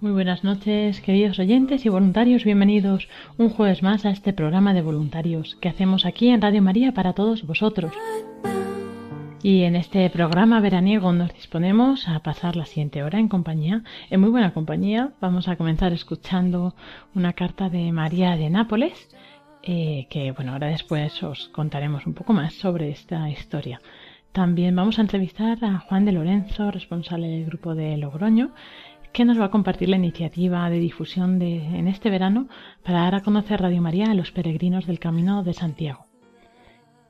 Muy buenas noches, queridos oyentes y voluntarios. Bienvenidos un jueves más a este programa de voluntarios que hacemos aquí en Radio María para todos vosotros. Y en este programa veraniego nos disponemos a pasar la siguiente hora en compañía, en muy buena compañía. Vamos a comenzar escuchando una carta de María de Nápoles, eh, que bueno, ahora después os contaremos un poco más sobre esta historia. También vamos a entrevistar a Juan de Lorenzo, responsable del grupo de Logroño, que nos va a compartir la iniciativa de difusión de, en este verano para dar a conocer Radio María a los peregrinos del Camino de Santiago.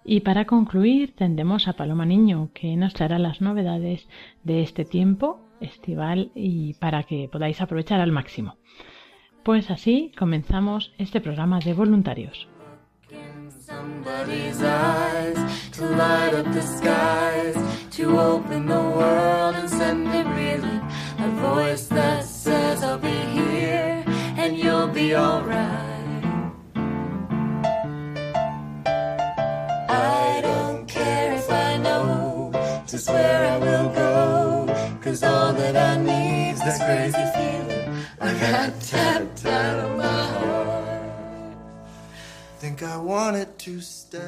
Y para concluir tendremos a Paloma Niño, que nos traerá las novedades de este tiempo estival y para que podáis aprovechar al máximo. Pues así comenzamos este programa de voluntarios. where i will go cause all that i need's this crazy feeling Think I wanted to stay.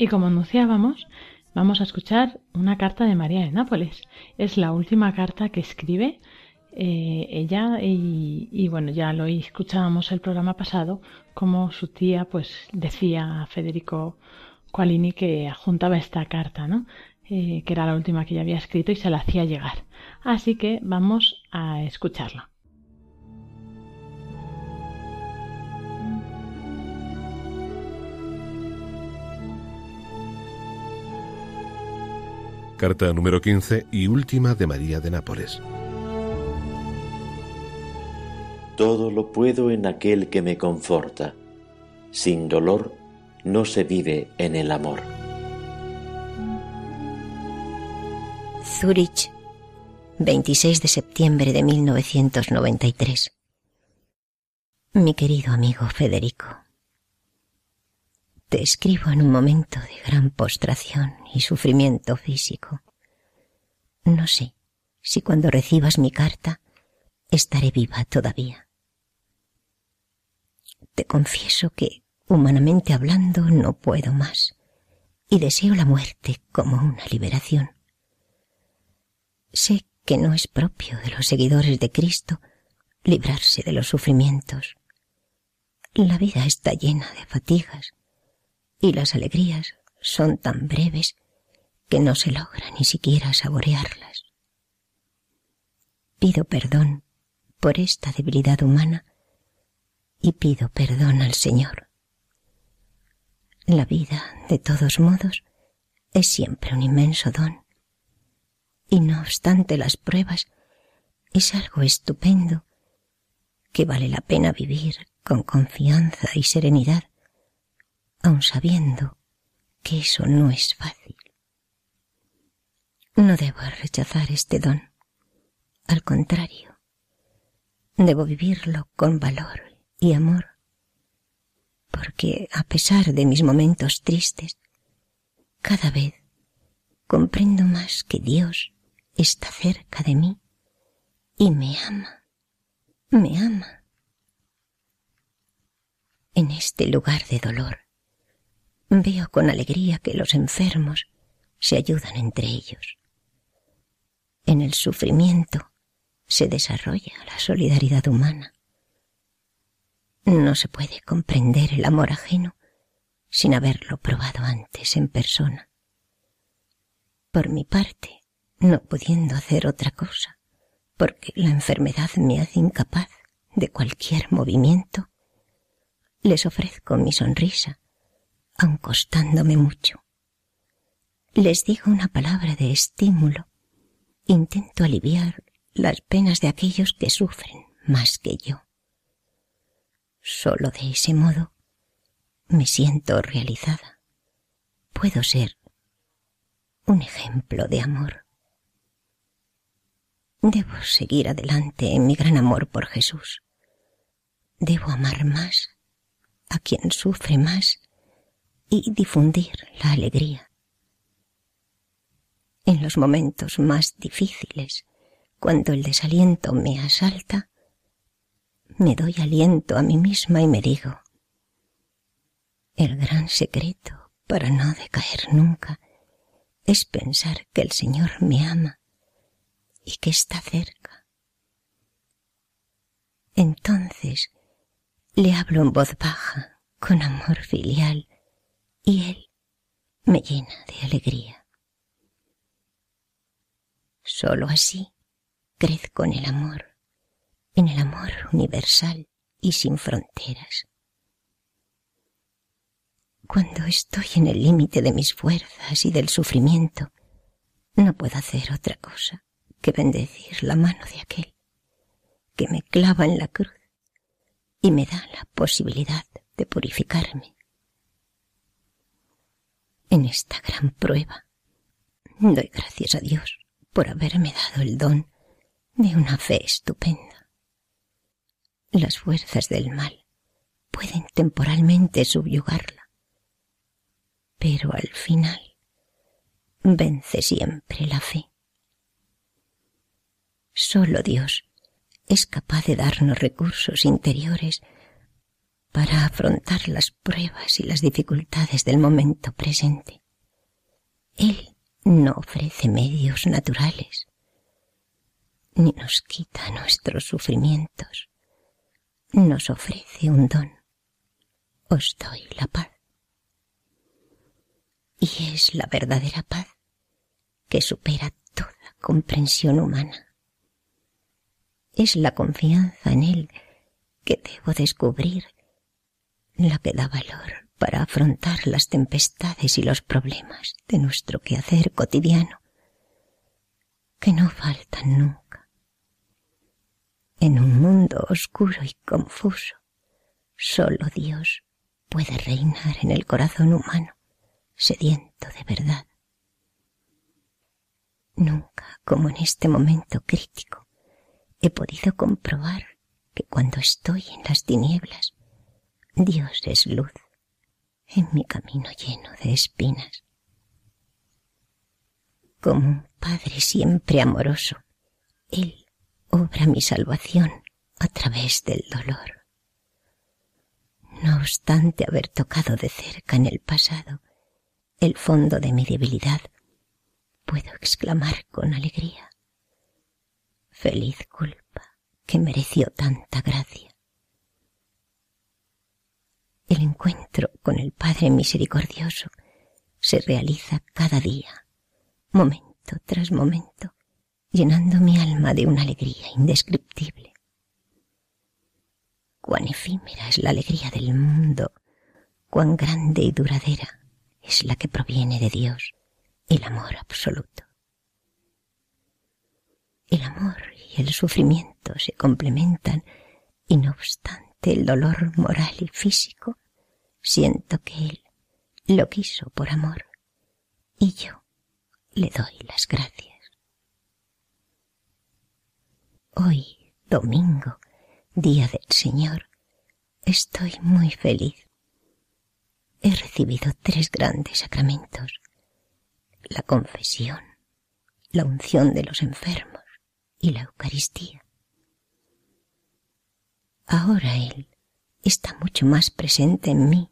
Y como anunciábamos, vamos a escuchar una carta de María de Nápoles. Es la última carta que escribe eh, ella y, bueno, ya lo escuchábamos el programa pasado, como su tía pues decía a Federico Qualini que adjuntaba esta carta, ¿no? Eh, que era la última que ella había escrito y se la hacía llegar. Así que vamos a escucharla. Carta número 15 y última de María de Nápoles. Todo lo puedo en aquel que me conforta. Sin dolor no se vive en el amor. Zurich, 26 de septiembre de 1993. Mi querido amigo Federico, te escribo en un momento de gran postración y sufrimiento físico. No sé si cuando recibas mi carta estaré viva todavía. Te confieso que, humanamente hablando, no puedo más y deseo la muerte como una liberación. Sé que no es propio de los seguidores de Cristo librarse de los sufrimientos. La vida está llena de fatigas y las alegrías son tan breves que no se logra ni siquiera saborearlas. Pido perdón por esta debilidad humana y pido perdón al Señor. La vida, de todos modos, es siempre un inmenso don, y no obstante las pruebas, es algo estupendo que vale la pena vivir con confianza y serenidad, aun sabiendo que eso no es fácil. No debo rechazar este don. Al contrario, debo vivirlo con valor y amor, porque a pesar de mis momentos tristes, cada vez comprendo más que Dios está cerca de mí y me ama, me ama. En este lugar de dolor veo con alegría que los enfermos se ayudan entre ellos. En el sufrimiento se desarrolla la solidaridad humana. No se puede comprender el amor ajeno sin haberlo probado antes en persona. Por mi parte, no pudiendo hacer otra cosa, porque la enfermedad me hace incapaz de cualquier movimiento, les ofrezco mi sonrisa, aun costándome mucho. Les digo una palabra de estímulo, intento aliviar las penas de aquellos que sufren más que yo. Solo de ese modo me siento realizada. Puedo ser un ejemplo de amor. Debo seguir adelante en mi gran amor por Jesús. Debo amar más a quien sufre más y difundir la alegría. En los momentos más difíciles, cuando el desaliento me asalta, me doy aliento a mí misma y me digo, el gran secreto para no decaer nunca es pensar que el Señor me ama y que está cerca. Entonces le hablo en voz baja, con amor filial, y Él me llena de alegría. Solo así crezco en el amor, en el amor universal y sin fronteras. Cuando estoy en el límite de mis fuerzas y del sufrimiento, no puedo hacer otra cosa que bendecir la mano de aquel que me clava en la cruz y me da la posibilidad de purificarme. En esta gran prueba doy gracias a Dios por haberme dado el don de una fe estupenda. Las fuerzas del mal pueden temporalmente subyugarla, pero al final vence siempre la fe. Solo Dios es capaz de darnos recursos interiores para afrontar las pruebas y las dificultades del momento presente. Él no ofrece medios naturales, ni nos quita nuestros sufrimientos, nos ofrece un don. Os doy la paz. Y es la verdadera paz que supera toda comprensión humana es la confianza en Él que debo descubrir, la que da valor para afrontar las tempestades y los problemas de nuestro quehacer cotidiano, que no faltan nunca. En un mundo oscuro y confuso, solo Dios puede reinar en el corazón humano, sediento de verdad. Nunca como en este momento crítico he podido comprobar que cuando estoy en las tinieblas, Dios es luz en mi camino lleno de espinas. Como un Padre siempre amoroso, Él obra mi salvación a través del dolor. No obstante haber tocado de cerca en el pasado el fondo de mi debilidad, puedo exclamar con alegría, feliz culpa que mereció tanta gracia. El encuentro con el Padre Misericordioso se realiza cada día, momento tras momento, llenando mi alma de una alegría indescriptible. Cuán efímera es la alegría del mundo, cuán grande y duradera es la que proviene de Dios, el amor absoluto. El amor y el sufrimiento se complementan y no obstante el dolor moral y físico, siento que Él lo quiso por amor y yo le doy las gracias. Hoy, domingo, día del Señor, estoy muy feliz. He recibido tres grandes sacramentos, la confesión, la unción de los enfermos y la Eucaristía. Ahora Él está mucho más presente en mí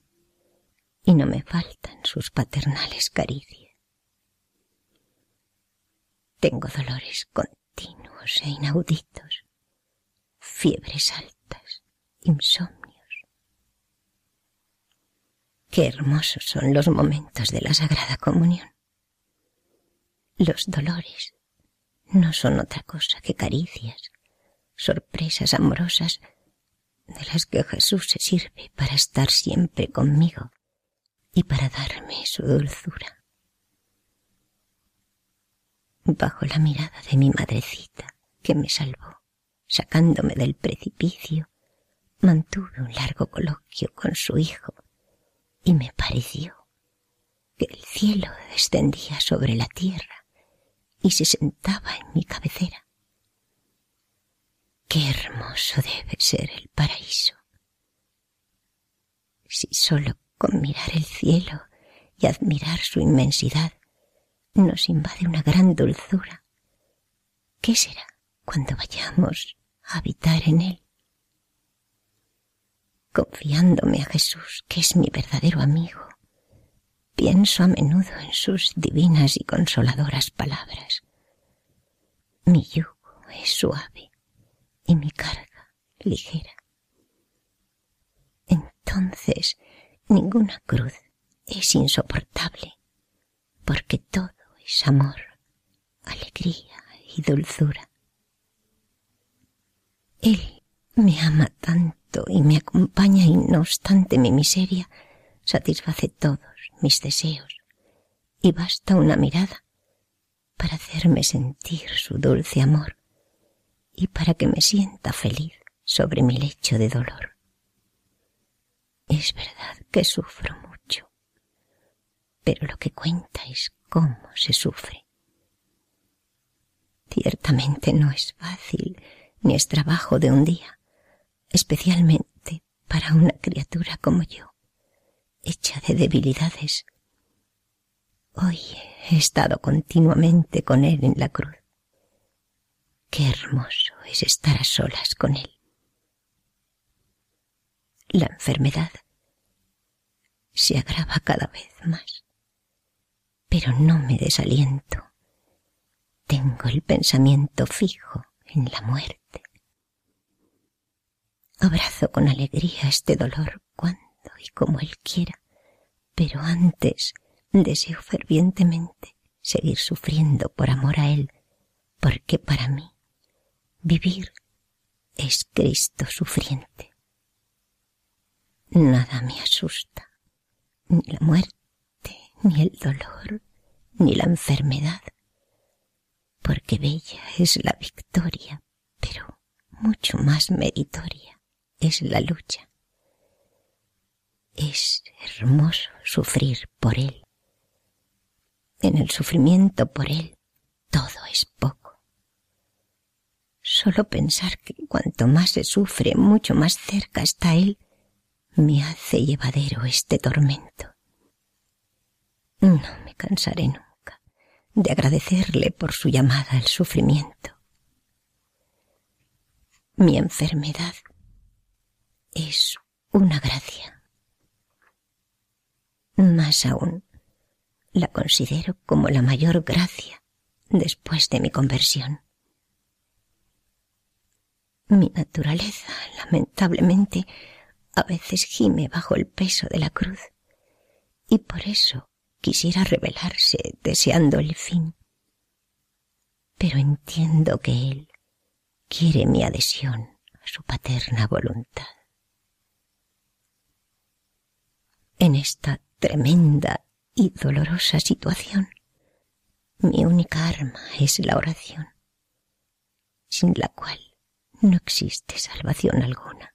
y no me faltan sus paternales caricias. Tengo dolores continuos e inauditos, fiebres altas, insomnios. Qué hermosos son los momentos de la Sagrada Comunión. Los dolores no son otra cosa que caricias, sorpresas amorosas de las que Jesús se sirve para estar siempre conmigo y para darme su dulzura. Bajo la mirada de mi madrecita, que me salvó, sacándome del precipicio, mantuve un largo coloquio con su hijo y me pareció que el cielo descendía sobre la tierra y se sentaba en mi cabecera. Qué hermoso debe ser el paraíso. Si solo con mirar el cielo y admirar su inmensidad nos invade una gran dulzura, ¿qué será cuando vayamos a habitar en él? Confiándome a Jesús, que es mi verdadero amigo, pienso a menudo en sus divinas y consoladoras palabras. Mi yugo es suave y mi carga ligera. Entonces ninguna cruz es insoportable, porque todo es amor, alegría y dulzura. Él me ama tanto y me acompaña y no obstante mi miseria satisface todos mis deseos y basta una mirada para hacerme sentir su dulce amor y para que me sienta feliz sobre mi lecho de dolor. Es verdad que sufro mucho, pero lo que cuenta es cómo se sufre. Ciertamente no es fácil ni es trabajo de un día, especialmente para una criatura como yo, hecha de debilidades. Hoy he estado continuamente con él en la cruz Qué hermoso es estar a solas con él. La enfermedad se agrava cada vez más, pero no me desaliento. Tengo el pensamiento fijo en la muerte. Abrazo con alegría este dolor cuando y como él quiera, pero antes deseo fervientemente seguir sufriendo por amor a él, porque para mí Vivir es Cristo sufriente. Nada me asusta, ni la muerte, ni el dolor, ni la enfermedad, porque bella es la victoria, pero mucho más meritoria es la lucha. Es hermoso sufrir por Él. En el sufrimiento por Él todo es poco. Solo pensar que cuanto más se sufre, mucho más cerca está Él, me hace llevadero este tormento. No me cansaré nunca de agradecerle por su llamada al sufrimiento. Mi enfermedad es una gracia. Más aún, la considero como la mayor gracia después de mi conversión. Mi naturaleza, lamentablemente, a veces gime bajo el peso de la cruz, y por eso quisiera rebelarse deseando el fin. Pero entiendo que Él quiere mi adhesión a su paterna voluntad. En esta tremenda y dolorosa situación, mi única arma es la oración, sin la cual no existe salvación alguna.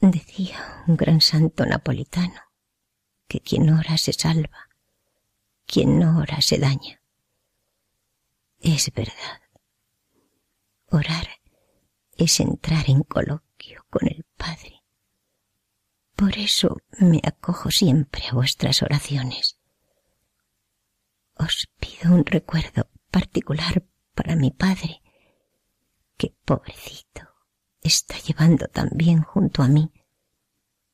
Decía un gran santo napolitano que quien ora se salva, quien no ora se daña. Es verdad. Orar es entrar en coloquio con el Padre. Por eso me acojo siempre a vuestras oraciones, os pido un recuerdo particular para mi padre, que pobrecito está llevando también junto a mí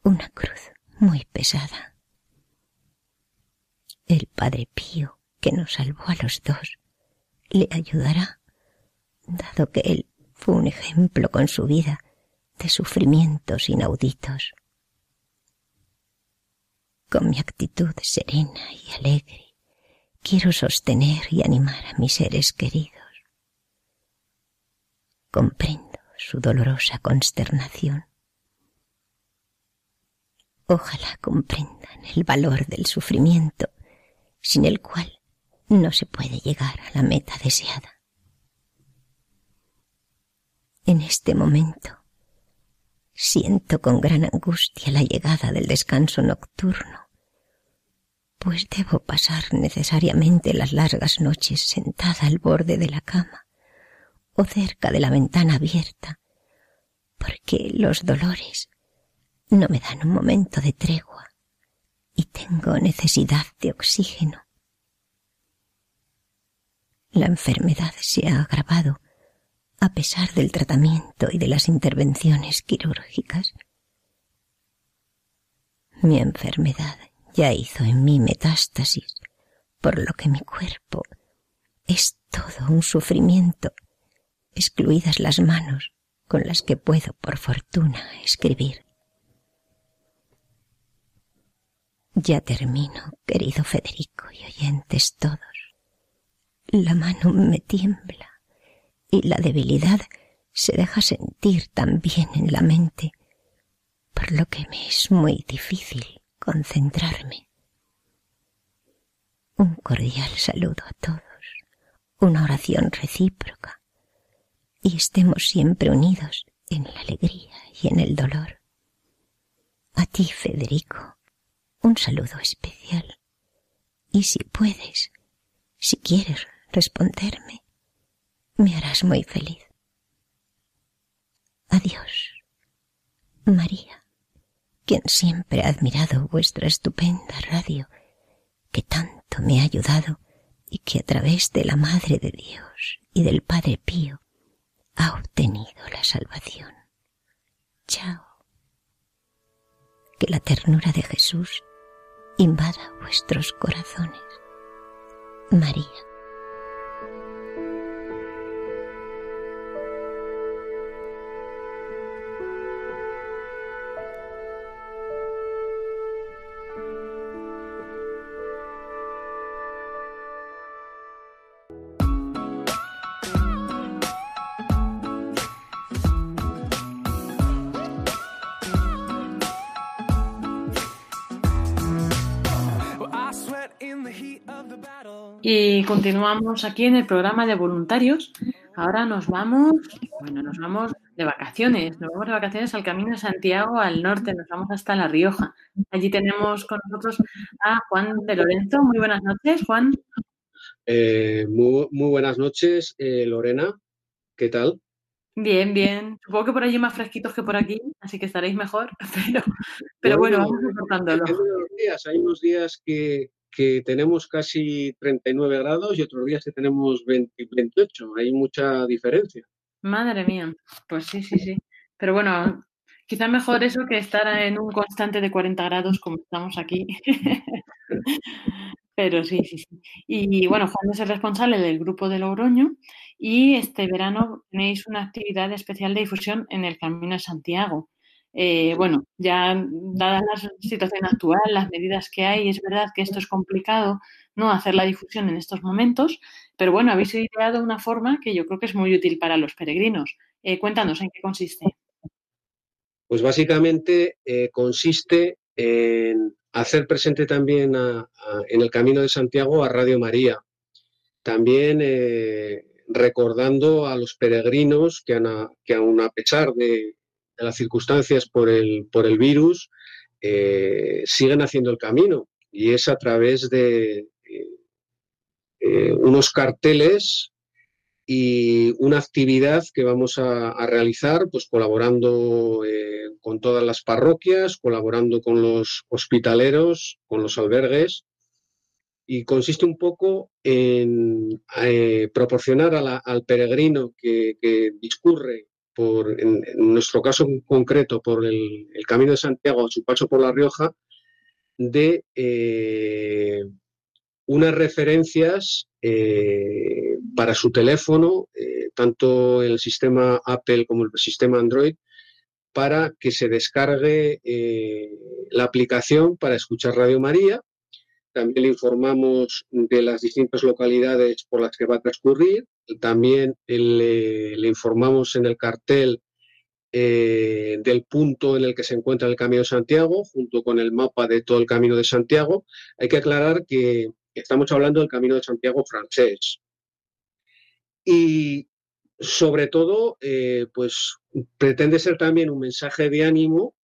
una cruz muy pesada. El Padre Pío, que nos salvó a los dos, le ayudará, dado que él fue un ejemplo con su vida de sufrimientos inauditos. Con mi actitud serena y alegre, quiero sostener y animar a mis seres queridos. Comprendo su dolorosa consternación. Ojalá comprendan el valor del sufrimiento, sin el cual no se puede llegar a la meta deseada. En este momento siento con gran angustia la llegada del descanso nocturno, pues debo pasar necesariamente las largas noches sentada al borde de la cama o cerca de la ventana abierta, porque los dolores no me dan un momento de tregua y tengo necesidad de oxígeno. La enfermedad se ha agravado a pesar del tratamiento y de las intervenciones quirúrgicas. Mi enfermedad ya hizo en mí metástasis, por lo que mi cuerpo es todo un sufrimiento, excluidas las manos con las que puedo, por fortuna, escribir. Ya termino, querido Federico y oyentes todos. La mano me tiembla y la debilidad se deja sentir también en la mente, por lo que me es muy difícil concentrarme. Un cordial saludo a todos, una oración recíproca, y estemos siempre unidos en la alegría y en el dolor. A ti, Federico, un saludo especial, y si puedes, si quieres responderme, me harás muy feliz. Adiós, María, quien siempre ha admirado vuestra estupenda radio, que tanto me ha ayudado y que a través de la Madre de Dios y del Padre Pío ha obtenido la salvación. Chao. Que la ternura de Jesús invada vuestros corazones. María. Y continuamos aquí en el programa de voluntarios. Ahora nos vamos, bueno, nos vamos de vacaciones, nos vamos de vacaciones al Camino de Santiago al norte, nos vamos hasta La Rioja. Allí tenemos con nosotros a Juan de Lorenzo. Muy buenas noches, Juan. Eh, muy, muy, buenas noches, eh, Lorena. ¿Qué tal? Bien, bien. Supongo que por allí más fresquitos que por aquí, así que estaréis mejor, pero, pero bueno, bueno, vamos soportándolo. Hay unos días que, que tenemos casi 39 grados y otros días que tenemos 20, 28. Hay mucha diferencia. Madre mía, pues sí, sí, sí. Pero bueno, quizá mejor eso que estar en un constante de 40 grados como estamos aquí. Pero sí, sí, sí. Y bueno, Juan es el responsable del grupo de Logroño y este verano tenéis una actividad especial de difusión en el Camino de Santiago. Eh, bueno, ya dada la situación actual, las medidas que hay, es verdad que esto es complicado, ¿no? Hacer la difusión en estos momentos, pero bueno, habéis ideado una forma que yo creo que es muy útil para los peregrinos. Eh, cuéntanos en qué consiste. Pues básicamente eh, consiste en hacer presente también en el Camino de Santiago a Radio María. También recordando a los peregrinos que, que aún a pesar de, de las circunstancias por el, por el virus, eh, siguen haciendo el camino. Y es a través de eh, eh, unos carteles y una actividad que vamos a, realizar, pues colaborando con todas las parroquias, colaborando con los hospitaleros, con los albergues. Y consiste un poco en proporcionar al peregrino que, discurre, por, en, nuestro caso concreto, por el, Camino de Santiago a su paso por La Rioja, de eh, unas referencias eh, para su teléfono, tanto el sistema Apple como el sistema Android, para que se descargue la aplicación para escuchar Radio María también le informamos de las distintas localidades por las que va a transcurrir. También le, informamos en el cartel eh, del punto en el que se encuentra el Camino de Santiago, junto con el mapa de todo el Camino de Santiago. Hay que aclarar que estamos hablando del Camino de Santiago francés. Y sobre todo, eh, pues pretende ser también un mensaje de ánimo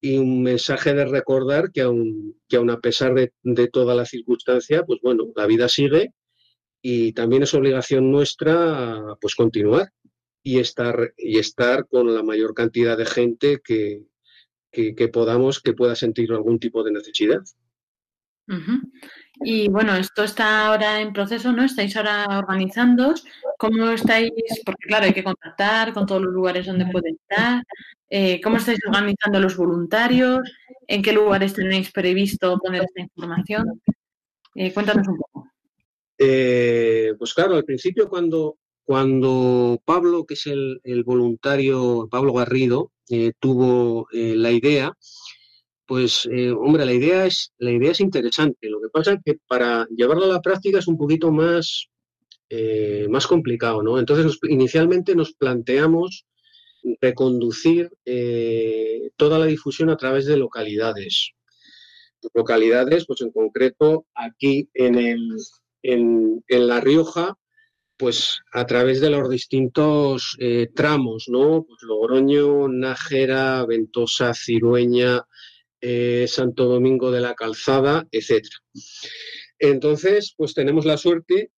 y un mensaje de recordar que aun, que aun a pesar de, de, toda la circunstancia, pues bueno, la vida sigue y también es obligación nuestra pues continuar y estar, y estar con la mayor cantidad de gente que, que, podamos, que pueda sentir algún tipo de necesidad. Y bueno, esto está ahora en proceso, ¿no? Estáis ahora organizando. ¿Cómo estáis? Porque claro, hay que contactar con todos los lugares donde pueden estar. Eh, ¿Cómo estáis organizando los voluntarios? ¿En qué lugares tenéis previsto poner esta información? Eh, cuéntanos un poco. Eh, pues claro, al principio cuando, cuando Pablo, que es el, voluntario, Pablo Garrido, tuvo la idea, pues hombre, la idea, es, la idea es interesante. Lo que pasa es que para llevarlo a la práctica es un poquito más, más complicado, ¿no? Entonces, inicialmente nos planteamos reconducir eh, toda la difusión a través de localidades. Localidades, pues en concreto aquí en, el, en, La Rioja, pues a través de los distintos eh, tramos, ¿no? Pues Logroño, Nájera, Ventosa, Cirueña, eh, Santo Domingo de la Calzada, etcétera. Entonces, pues tenemos la suerte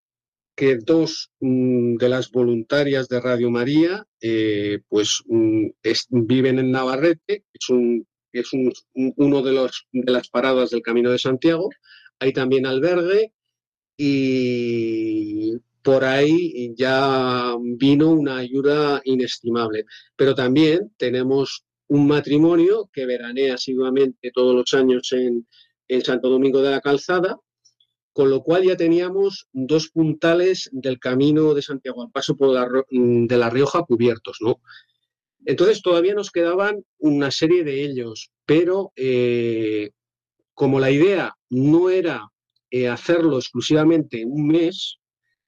que dos mm, de las voluntarias de Radio María eh, pues mm, viven en Navarrete, es, un, es uno de, los, de las paradas del Camino de Santiago, hay también albergue y por ahí ya vino una ayuda inestimable. Pero también tenemos un matrimonio que veranea asiduamente todos los años en, en Santo Domingo de la Calzada con lo cual ya teníamos dos puntales del camino de Santiago al paso por mm, de La Rioja cubiertos, ¿no? Entonces todavía nos quedaban una serie de ellos, pero eh, como la idea no era eh, hacerlo exclusivamente un mes,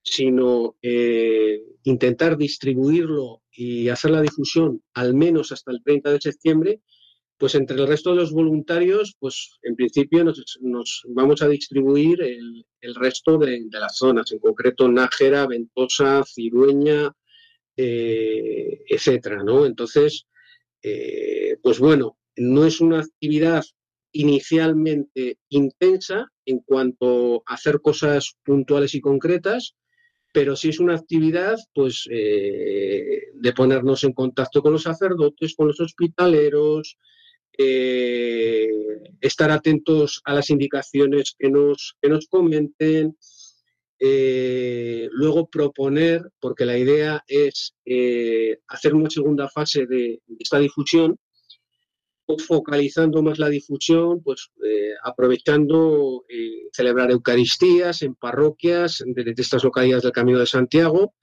sino eh, intentar distribuirlo y hacer la difusión al menos hasta el 30 de septiembre, pues entre el resto de los voluntarios, pues en principio nos, vamos a distribuir el, resto de, las zonas, en concreto Nájera, Ventosa, Cirueña, eh, etcétera, ¿no? Entonces, pues bueno, no es una actividad inicialmente intensa en cuanto a hacer cosas puntuales y concretas, pero sí es una actividad pues eh, de ponernos en contacto con los sacerdotes, con los hospitaleros, eh, estar atentos a las indicaciones que nos, que nos comenten, eh, luego proponer, porque la idea es hacer una segunda fase de, esta difusión, focalizando más la difusión, pues aprovechando celebrar Eucaristías en parroquias de, estas localidades del Camino de Santiago,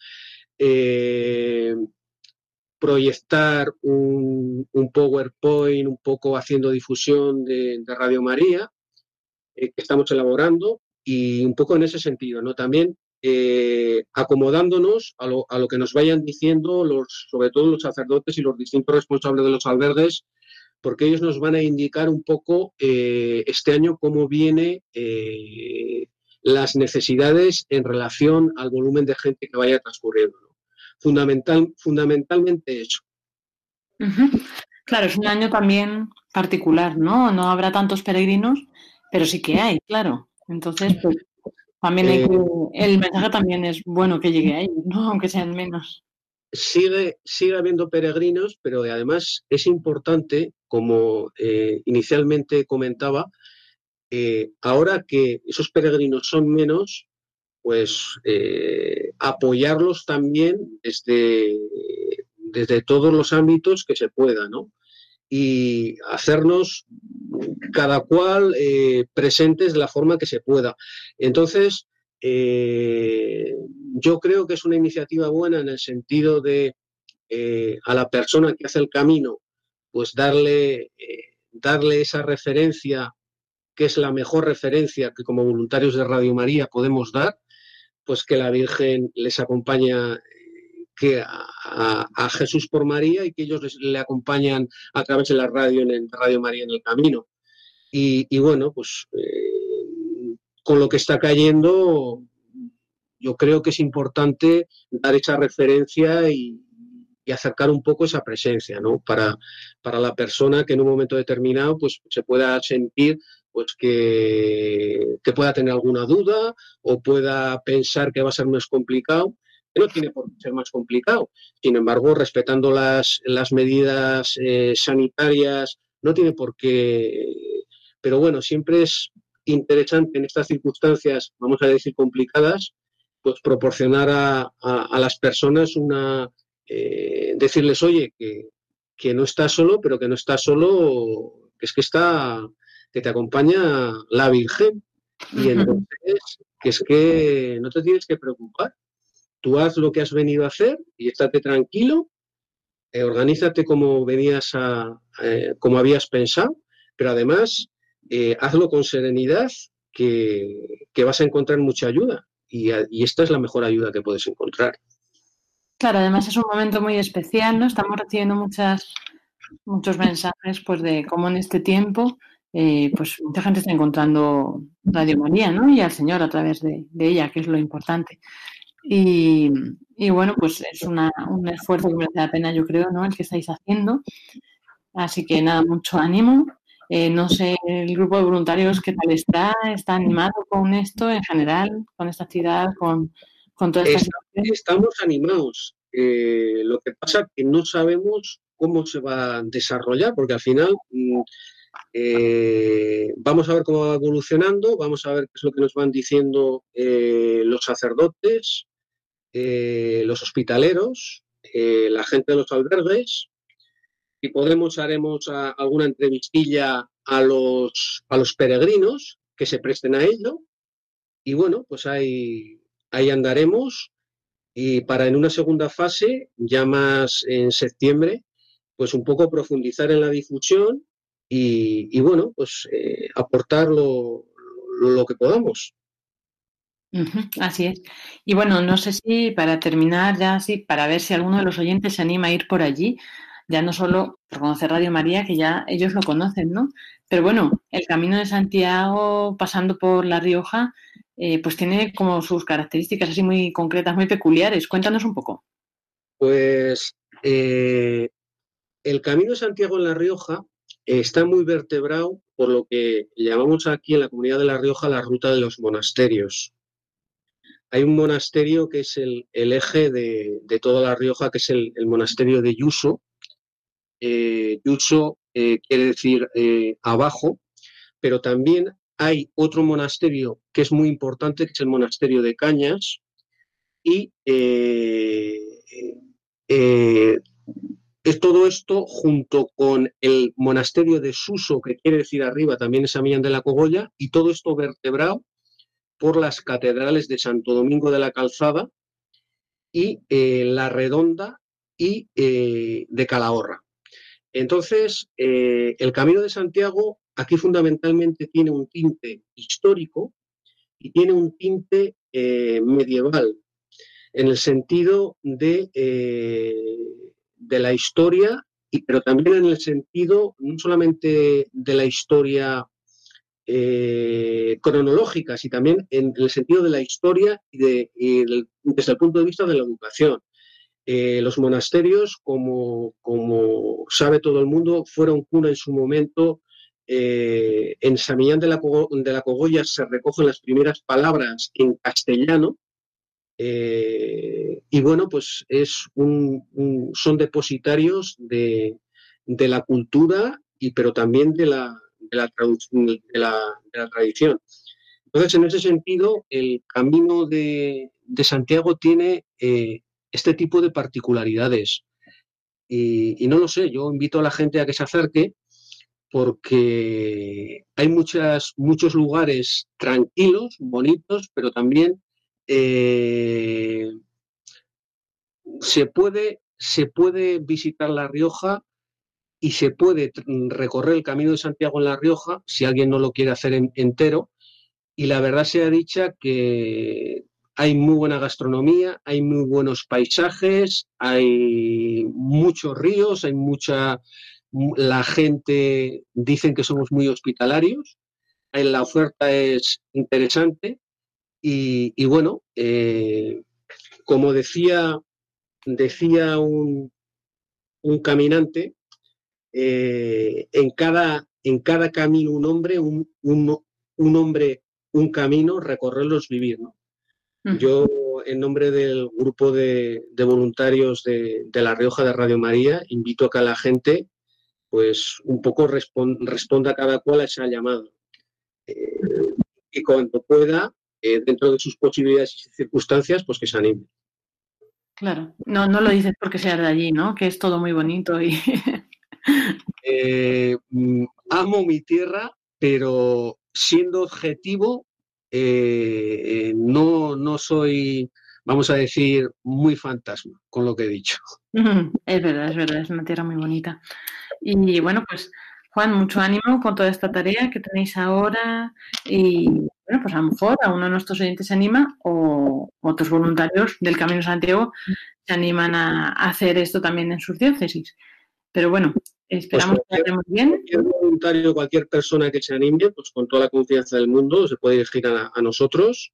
proyectar un, PowerPoint un poco haciendo difusión de, Radio María eh, que estamos elaborando y un poco en ese sentido, ¿no? También eh, acomodándonos a lo, a lo, que nos vayan diciendo los, sobre todo los sacerdotes y los distintos responsables de los albergues, porque ellos nos van a indicar un poco eh, este año cómo viene las necesidades en relación al volumen de gente que vaya transcurriendo fundamental, fundamentalmente eso. Claro, es un año también particular, ¿no? No habrá tantos peregrinos, pero sí que hay, claro. Entonces, pues, también eh, el mensaje también es bueno que llegue a ellos, ¿no? Aunque sean menos. Sigue, sigue habiendo peregrinos, pero además es importante, como eh, inicialmente comentaba, eh, ahora que esos peregrinos son menos, pues eh, apoyarlos también desde, desde todos los ámbitos que se pueda, ¿no? Y hacernos cada cual presentes de la forma que se pueda. Entonces, yo creo que es una iniciativa buena en el sentido de a la persona que hace el camino, pues darle, darle esa referencia que es la mejor referencia que como voluntarios de Radio María podemos dar, pues que la Virgen les acompaña que a, Jesús por María y que ellos le acompañan a través de la radio en Radio María en el camino. Y, bueno, pues eh, con lo que está cayendo, yo creo que es importante dar esa referencia y, acercar un poco esa presencia, ¿no? Para, para la persona que en un momento determinado pues, se pueda sentir pues que, pueda tener alguna duda o pueda pensar que va a ser más complicado, que no tiene por qué ser más complicado. Sin embargo, respetando las, las medidas eh, sanitarias, no tiene por qué. Pero bueno, siempre es interesante en estas circunstancias, vamos a decir, complicadas, pues proporcionar a, las personas una. Eh, decirles, oye, que, que no está solo, pero que no está solo, que es que está que te acompaña la Virgen. Y entonces, que es que no te tienes que preocupar. Tú haz lo que has venido a hacer y estate tranquilo, eh, organízate como venías a, eh, como habías pensado, pero además eh, hazlo con serenidad, que, vas a encontrar mucha ayuda. Y, esta es la mejor ayuda que puedes encontrar. Claro, además es un momento muy especial, ¿no? Estamos recibiendo muchas, muchos mensajes pues de cómo en este tiempo eh, pues mucha gente está encontrando Radio María, ¿no? Y al Señor a través de, ella, que es lo importante. Y, bueno, pues es una, un esfuerzo que merece la pena, yo creo, ¿no? El que estáis haciendo. Así que nada, mucho ánimo. Eh, no sé, el grupo de voluntarios, ¿qué tal está? ¿Está animado con esto en general, con esta actividad, con, con toda esta Estamos animados. Eh, lo que pasa es que no sabemos cómo se va a desarrollar, porque al final mm, eh, vamos a ver cómo va evolucionando, vamos a ver qué es lo que nos van diciendo los sacerdotes, los hospitaleros, la gente de los albergues. Y podemos, haremos alguna entrevistilla a los, a los peregrinos que se presten a ello. Y bueno, pues ahí, ahí andaremos. Y para en una segunda fase, ya más en septiembre, pues un poco profundizar en la difusión y, bueno, pues eh, aportar lo, que podamos. así es. Y bueno, no sé si para terminar ya, así, para ver si alguno de los oyentes se anima a ir por allí, ya no solo por conocer Radio María, que ya ellos lo conocen, ¿no? Pero bueno, el Camino de Santiago pasando por La Rioja, eh, pues tiene como sus características así muy concretas, muy peculiares. Cuéntanos un poco. Pues eh, el Camino de Santiago en La Rioja está muy vertebrado por lo que llamamos aquí en la comunidad de La Rioja la ruta de los monasterios. Hay un monasterio que es el, eje de, toda La Rioja, que es el, monasterio de Yuso. Eh, eh, quiere decir eh, abajo, pero también hay otro monasterio que es muy importante, que es el monasterio de Cañas, y es todo esto junto con el monasterio de Suso, que quiere decir arriba también es Millán de la Cogolla, y todo esto vertebrado por las catedrales de Santo Domingo de la Calzada y eh, La Redonda y eh, de Calahorra. Entonces, eh, el Camino de Santiago aquí fundamentalmente tiene un tinte histórico y tiene un tinte medieval, en el sentido de de la historia, y, pero también en el sentido no solamente de la historia eh, cronológica, sino también en el sentido de la historia y, de, desde el punto de vista de la educación. Eh, los monasterios, como, como, sabe todo el mundo, fueron cuna en su momento. Eh, en San Millán de la, de la Cogolla se recogen las primeras palabras en castellano eh, y bueno, pues es un, son depositarios de, la cultura, y, pero también de la, de la, de tradición. Entonces, en ese sentido, el camino de, Santiago tiene eh, este tipo de particularidades. Y, no lo sé, yo invito a la gente a que se acerque porque hay muchas, muchos lugares tranquilos, bonitos, pero también eh, se, puede, se puede visitar La Rioja y se puede recorrer el Camino de Santiago en La Rioja, si alguien no lo quiere hacer entero. Y la verdad sea dicha que hay muy buena gastronomía, hay muy buenos paisajes, hay muchos ríos, hay mucha... La gente dicen que somos muy hospitalarios, la oferta es interesante y, bueno, eh, como decía, decía un, un caminante, eh, en, cada, en cada camino un hombre, un, un, hombre, un camino, recorrerlos, vivir. ¿no? Yo, en nombre del grupo de, voluntarios de, La Rioja de Radio María, invito a que la gente, pues, un poco responda cada cual a esa llamada. Eh, y cuando pueda, eh, dentro de sus posibilidades y circunstancias, pues que se anime. Claro, no, no lo dices porque seas de allí, ¿no? Que es todo muy bonito y Eh, mm, amo mi tierra, pero siendo objetivo, eh, no, no soy, vamos a decir, muy fantasma con lo que he dicho. Es verdad, es verdad, es una tierra muy bonita. Y bueno, pues Juan, mucho ánimo con toda esta tarea que tenéis ahora y bueno, pues a lo mejor a uno de nuestros oyentes se anima o otros voluntarios del Camino Santiago se animan a hacer esto también en sus diócesis. Pero bueno, esperamos pues que lo bien. Cualquier voluntario, cualquier persona que se anime, pues con toda la confianza del mundo, se puede dirigir a, nosotros.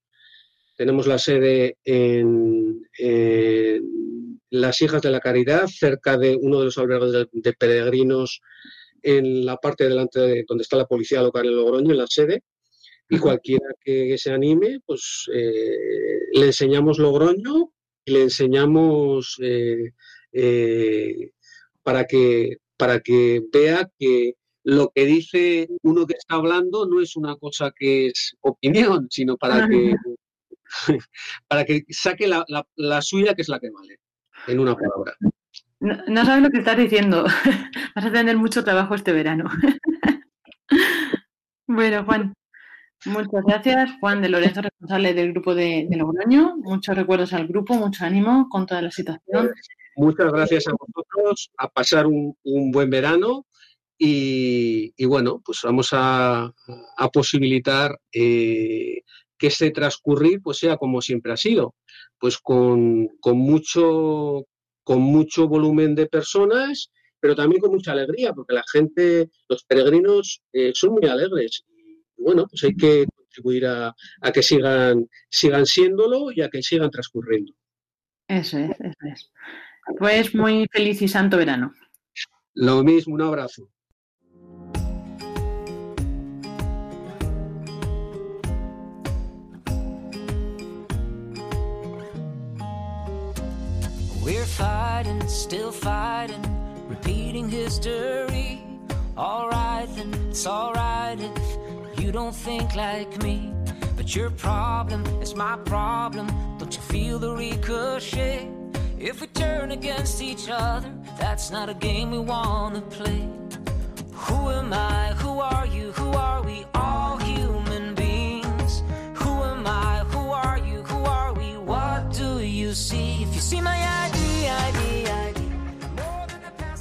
Tenemos la sede en, Las Hijas de la Caridad, cerca de uno de los albergues de, peregrinos, en la parte delante de donde está la policía local en Logroño, en la sede. Y cualquiera que, se anime, pues eh, le enseñamos Logroño y le enseñamos eh, eh, para que, para que vea que lo que dice uno que está hablando no es una cosa que es opinión, sino para que, para que saque la, suya, que es la que vale, en una palabra. No, sabes lo que estás diciendo. Vas a tener mucho trabajo este verano. bueno, Juan, muchas gracias. Juan de Lorenzo, responsable del grupo de, de Logroño. Muchos recuerdos al grupo, mucho ánimo con toda la situación. Muchas gracias a vosotros, a pasar un, buen verano y, bueno, pues vamos a, posibilitar eh, que este transcurrir pues sea como siempre ha sido, pues con, mucho, con mucho volumen de personas, pero también con mucha alegría, porque la gente, los peregrinos eh, son muy alegres. Y bueno, pues hay que contribuir a, a, que sigan, sigan siéndolo y a que sigan transcurriendo. Eso es, eso es. Pues muy feliz y santo verano. Lo mismo, un abrazo. We're fighting, still fighting, repeating history. Alright then, it's alright if you don't think like me. But your problem is my problem. Don't you feel the ricochet? If we turn against each other, that's not a game we want to play. Who am I? Who are you? Who are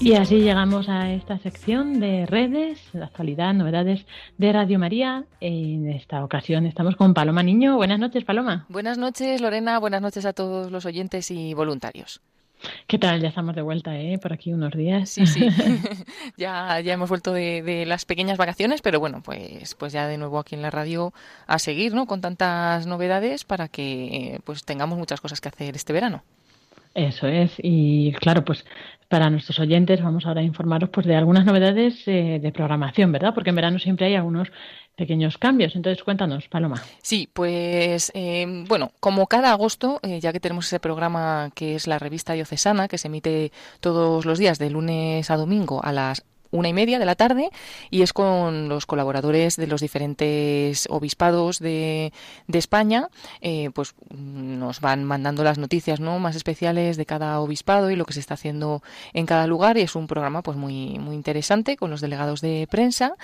Y así llegamos a esta sección de redes, la actualidad, novedades de Radio María. En esta ocasión estamos con Paloma Niño. Buenas noches, Paloma. Buenas noches, Lorena. Buenas noches a todos los oyentes y voluntarios. ¿Qué tal? Ya estamos de vuelta, ¿eh? Por aquí unos días. Sí, sí. ya, ya hemos vuelto de, las pequeñas vacaciones, pero bueno, pues, pues ya de nuevo aquí en la radio a seguir, ¿no? Con tantas novedades para que pues tengamos muchas cosas que hacer este verano. Eso es, y claro, pues para nuestros oyentes vamos ahora a informaros pues de algunas novedades eh, de programación, ¿verdad? Porque en verano siempre hay algunos pequeños cambios. Entonces, cuéntanos, Paloma. Sí, pues em, bueno, como cada agosto, eh, ya que tenemos ese programa que es la revista diocesana, que se emite todos los días de lunes a domingo a las una y media de la tarde y es con los colaboradores de los diferentes obispados de, de España, eh, pues nos van mandando las noticias ¿no? más especiales de cada obispado y lo que se está haciendo en cada lugar y es un programa pues muy, muy interesante con los delegados de prensa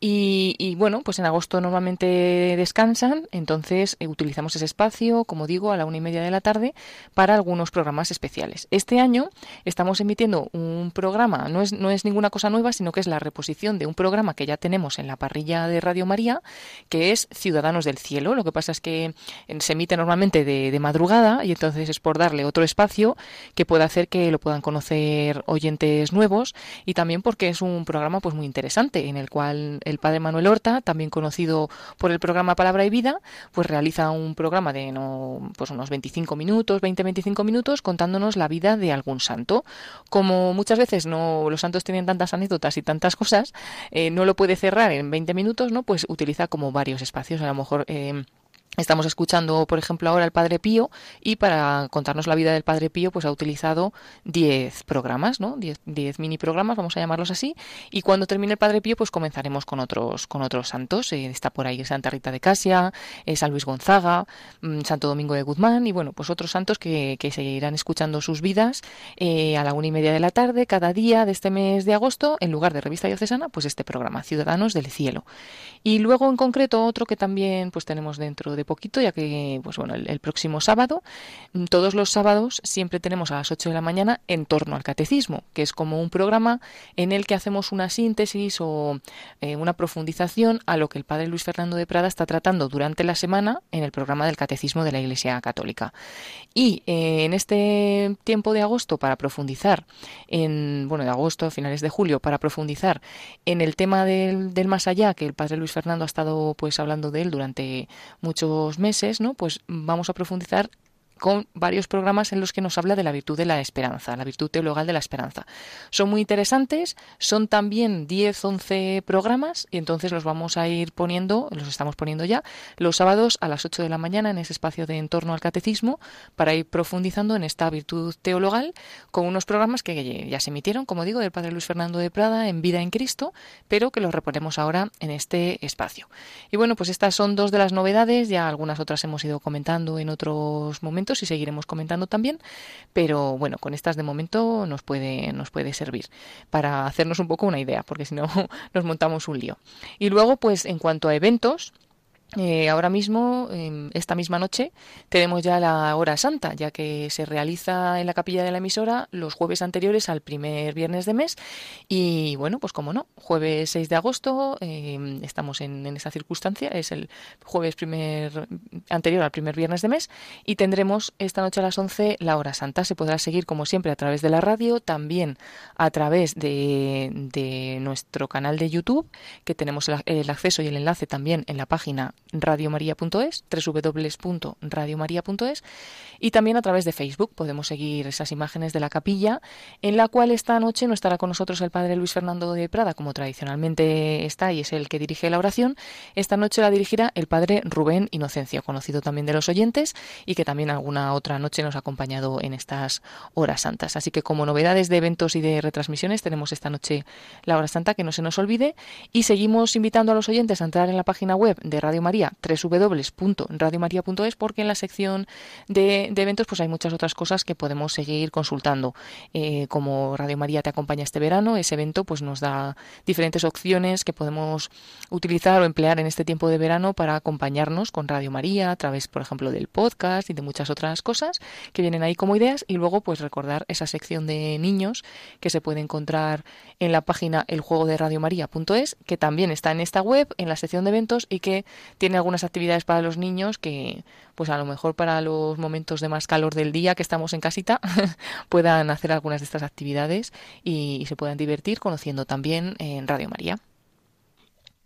y, y bueno, pues en agosto normalmente descansan, entonces eh, utilizamos ese espacio, como digo, a la una y media de la tarde para algunos programas especiales. Este año estamos emitiendo un programa, no es, no es ninguna cosa nueva, sino que es la reposición de un programa que ya tenemos en la parrilla de Radio María, que es Ciudadanos del Cielo. Lo que pasa es que eh, se emite normalmente de, madrugada y entonces es por darle otro espacio que pueda hacer que lo puedan conocer oyentes nuevos y también porque es un programa pues muy interesante en el cual el padre Manuel Horta, también conocido por el programa Palabra y Vida, pues realiza un programa de no, pues unos 25 minutos, 20-25 minutos contándonos la vida de algún santo. Como muchas veces no los santos tienen tantas anécdotas y tantas cosas, eh, no lo puede cerrar en 20 minutos, ¿no? Pues utiliza como varios espacios, a lo mejor eh, Estamos escuchando, por ejemplo, ahora al Padre Pío y para contarnos la vida del Padre Pío, pues ha utilizado 10 programas, ¿no? 10 mini programas, vamos a llamarlos así. Y cuando termine el Padre Pío, pues comenzaremos con otros, con otros santos. Eh, está por ahí Santa Rita de Casia, eh, San Luis Gonzaga, mm, Santo Domingo de Guzmán y bueno, pues otros santos que, que seguirán escuchando sus vidas eh, a la una y media de la tarde, cada día de este mes de agosto, en lugar de revista diocesana, pues este programa, Ciudadanos del Cielo. Y luego en concreto otro que también pues tenemos dentro de poquito, ya que pues bueno, el, próximo sábado, mm, todos los sábados siempre tenemos a las 8 de la mañana en torno al catecismo, que es como un programa en el que hacemos una síntesis o eh, una profundización a lo que el padre Luis Fernando de Prada está tratando durante la semana en el programa del catecismo de la Iglesia Católica. Y eh, en este tiempo de agosto para profundizar en bueno, de agosto a finales de julio para profundizar en el tema del, del más allá que el padre Luis Fernando ha estado pues hablando de él durante muchos meses, ¿no? Pues vamos a profundizar con varios programas en los que nos habla de la virtud de la esperanza, la virtud teologal de la esperanza. Son muy interesantes, son también 10, 11 programas y entonces los vamos a ir poniendo, los estamos poniendo ya, los sábados a las 8 de la mañana en ese espacio de entorno al catecismo para ir profundizando en esta virtud teologal con unos programas que ya se emitieron, como digo, del Padre Luis Fernando de Prada en Vida en Cristo, pero que los reponemos ahora en este espacio. Y bueno, pues estas son dos de las novedades, ya algunas otras hemos ido comentando en otros momentos y seguiremos comentando también, pero bueno, con estas de momento nos puede, nos puede servir para hacernos un poco una idea, porque si no nos montamos un lío. Y luego, pues en cuanto a eventos, eh, ahora mismo, esta misma noche, tenemos ya la hora santa, ya que se realiza en la capilla de la emisora los jueves anteriores al primer viernes de mes. Y bueno, pues como no, jueves 6 de agosto, em, estamos en, en, esa circunstancia, es el jueves primer, anterior al primer viernes de mes, y tendremos esta noche a las 11 la hora santa. Se podrá seguir, como siempre, a través de la radio, también a través de, de nuestro canal de YouTube, que tenemos el acceso y el enlace también en la página radiomaria.es, www.radiomaria.es y también a través de Facebook podemos seguir esas imágenes de la capilla en la cual esta noche no estará con nosotros el padre Luis Fernando de Prada como tradicionalmente está y es el que dirige la oración. Esta noche la dirigirá el padre Rubén Inocencio, conocido también de los oyentes y que también alguna otra noche nos ha acompañado en estas horas santas. Así que como novedades de eventos y de retransmisiones tenemos esta noche la hora santa que no se nos olvide y seguimos invitando a los oyentes a entrar en la página web de Radio María www.radiomaria.es porque en la sección de, eventos pues hay muchas otras cosas que podemos seguir consultando. Eh, como Radio María te acompaña este verano, ese evento pues nos da diferentes opciones que podemos utilizar o emplear en este tiempo de verano para acompañarnos con Radio María a través, por ejemplo, del podcast y de muchas otras cosas que vienen ahí como ideas y luego pues recordar esa sección de niños que se puede encontrar en la página eljuegoderadiomaria.es que también está en esta web en la sección de eventos y que tiene algunas actividades para los niños que, pues a lo mejor para los momentos de más calor del día que estamos en casita, puedan hacer algunas de estas actividades y, y se puedan divertir conociendo también en Radio María.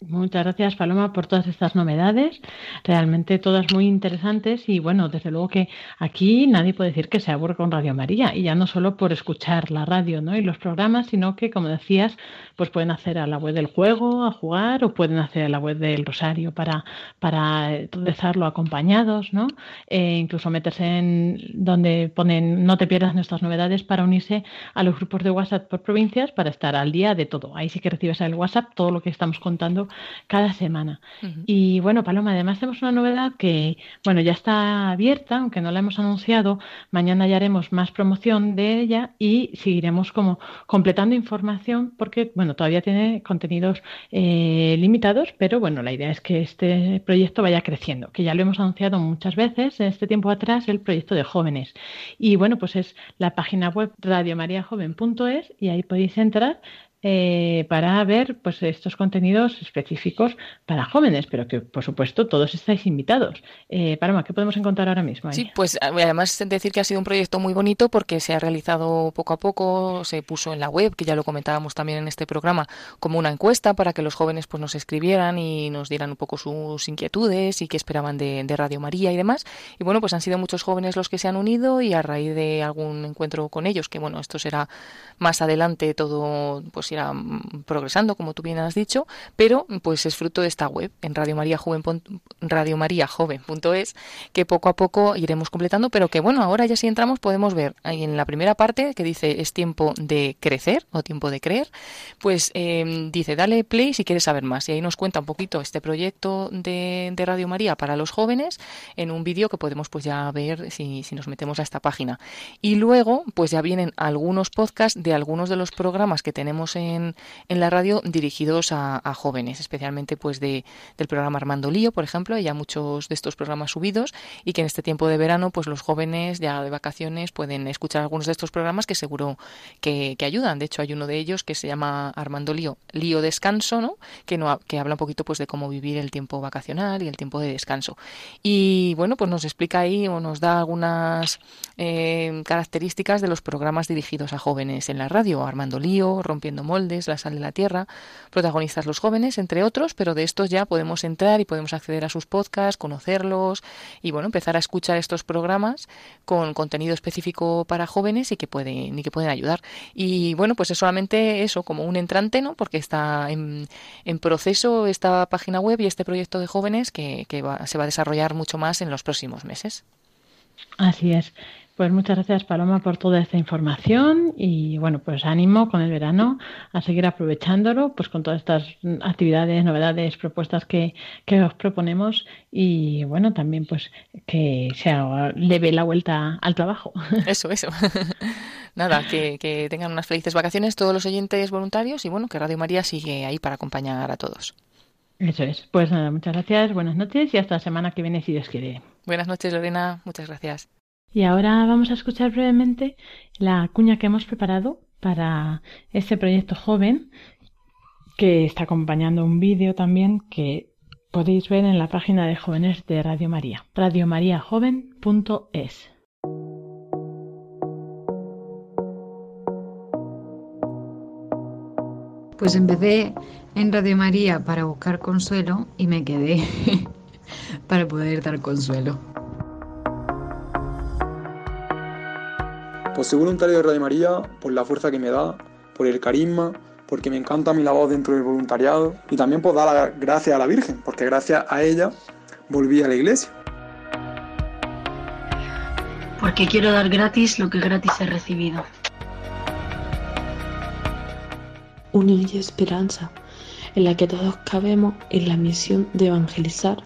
Muchas gracias, Paloma, por todas estas novedades. Realmente todas muy interesantes y bueno, desde luego que aquí nadie puede decir que se aburre con Radio María y ya no solo por escuchar la radio ¿no? y los programas, sino que, como decías, pues pueden hacer a la web del juego, a jugar, o pueden hacer a la web del Rosario para, para rezarlo acompañados, ¿no? E incluso meterse en donde ponen no te pierdas nuestras novedades para unirse a los grupos de WhatsApp por provincias para estar al día de todo. Ahí sí que recibes el WhatsApp todo lo que estamos contando cada semana. Y bueno, Paloma, además tenemos una novedad que, bueno, ya está abierta, aunque no la hemos anunciado. Mañana ya haremos más promoción de ella y seguiremos como completando información porque, bueno, todavía tiene contenidos eh, limitados, pero bueno, la idea es que este proyecto vaya creciendo, que ya lo hemos anunciado muchas veces en este tiempo atrás, el proyecto de jóvenes. Y bueno, pues es la página web radiomariajoven.es y ahí podéis entrar eh, para ver pues estos contenidos específicos para jóvenes, pero que por supuesto todos estáis invitados. Eh, Paloma, ¿qué podemos encontrar ahora mismo? Sí, pues además decir que ha sido un proyecto muy bonito porque se ha realizado poco a poco, se puso en la web, que ya lo comentábamos también en este programa, como una encuesta para que los jóvenes pues nos escribieran y nos dieran un poco sus inquietudes y qué esperaban de Radio María y demás. Y bueno, pues han sido muchos jóvenes los que se han unido y a raíz de algún encuentro con ellos, que bueno, esto será más adelante todo pues irá progresando, como tú bien has dicho, pero pues es fruto de esta web en radiomariajoven.es que poco a poco iremos completando, pero que bueno, ahora ya si entramos podemos ver ahí en la primera parte que dice es tiempo de crecer o tiempo de creer, pues em, dice dale play si quieres saber más y ahí nos cuenta un poquito este proyecto de, de Radio María para los jóvenes en un vídeo que podemos pues ya ver si, si nos metemos a esta página. Y luego pues ya vienen algunos podcasts de algunos de los programas que tenemos en, en, la radio dirigidos a, jóvenes, especialmente pues de, del programa Armando Lío, por ejemplo, ya muchos de estos programas subidos y que en este tiempo de verano pues los jóvenes ya de vacaciones pueden escuchar algunos de estos programas que seguro que, ayudan. De hecho hay uno de ellos que se llama Armando Lío, Lío Descanso, ¿no? Que, no, que habla un poquito pues de cómo vivir el tiempo vacacional y el tiempo de descanso. Y bueno, pues nos explica ahí o nos da algunas eh, características de los programas dirigidos a jóvenes en la radio. Armando Lío, Rompiendo Moldes, la sal de la tierra, protagonistas los jóvenes, entre otros, pero de estos ya podemos entrar y podemos acceder a sus podcasts, conocerlos y bueno, empezar a escuchar estos programas con contenido específico para jóvenes y que pueden, y que pueden ayudar. Y bueno, pues es solamente eso, como un entrante, ¿no? Porque está en, proceso esta página web y este proyecto de jóvenes que, se va a desarrollar mucho más en los próximos meses. Así es. Pues muchas gracias Paloma por toda esta información y bueno, pues ánimo con el verano a seguir aprovechándolo, pues con todas estas actividades, novedades, propuestas que, que os proponemos y bueno, también pues que se leve la vuelta al trabajo. Eso, eso. Nada, que, que tengan unas felices vacaciones todos los oyentes voluntarios y bueno, que Radio María sigue ahí para acompañar a todos. Eso es. Pues nada, muchas gracias, buenas noches y hasta la semana que viene si Dios quiere. Buenas noches, Lorena. Muchas gracias. Y ahora vamos a escuchar brevemente la cuña que hemos preparado para este proyecto joven que está acompañando un vídeo también que podéis ver en la página de jóvenes de Radio María, radiomariajoven.es. Pues empecé en Radio María para buscar consuelo y me quedé para poder dar consuelo. Pues soy voluntario de Radio María por la fuerza que me da, por el carisma, porque me encanta mi labor dentro del voluntariado y también por dar la gracias a la Virgen, porque gracias a ella volví a la iglesia. Porque quiero dar gratis lo que gratis he recibido. Unidad y esperanza, en la que todos cabemos en la misión de evangelizar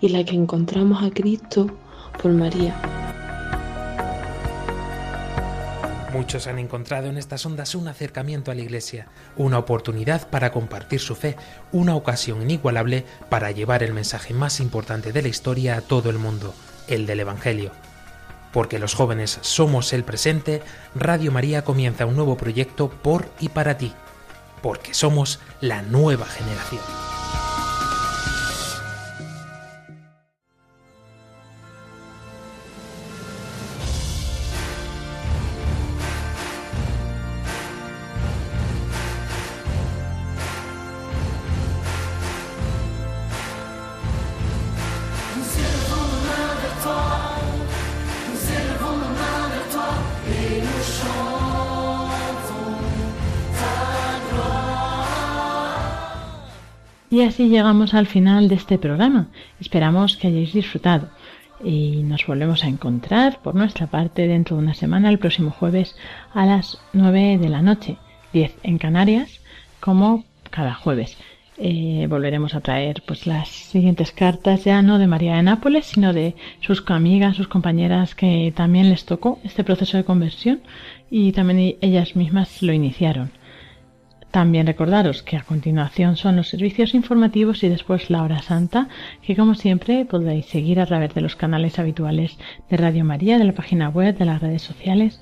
y en la que encontramos a Cristo por María. Muchos han encontrado en estas ondas un acercamiento a la Iglesia, una oportunidad para compartir su fe, una ocasión inigualable para llevar el mensaje más importante de la historia a todo el mundo, el del Evangelio. Porque los jóvenes somos el presente, Radio María comienza un nuevo proyecto por y para ti, porque somos la nueva generación. Y así llegamos al final de este programa. Esperamos que hayáis disfrutado y nos volvemos a encontrar por nuestra parte dentro de una semana, el próximo jueves a las 9 de la noche, 10 en Canarias, como cada jueves. Eh, volveremos a traer pues las siguientes cartas ya no de María de Nápoles sino de sus amigas, sus compañeras que también les tocó este proceso de conversión y también ellas mismas lo iniciaron. También recordaros que a continuación son los servicios informativos y después la hora santa, que como siempre podéis seguir a través de los canales habituales de Radio María, de la página web, de las redes sociales.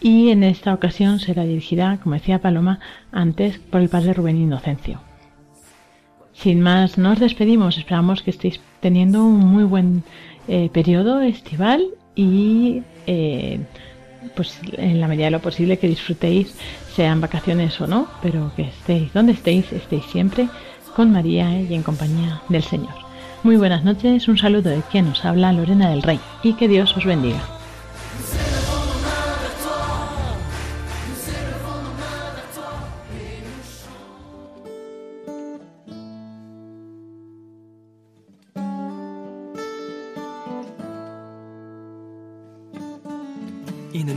Y en esta ocasión será dirigida, como decía Paloma antes, por el padre Rubén Inocencio. Sin más, nos despedimos. Esperamos que estéis teniendo un muy buen eh, periodo estival y eh, pues en la medida de lo posible que disfrutéis, sean vacaciones o no, pero que estéis donde estéis, estéis siempre con María y en compañía del Señor. Muy buenas noches, un saludo de quien nos habla Lorena del Rey y que Dios os bendiga.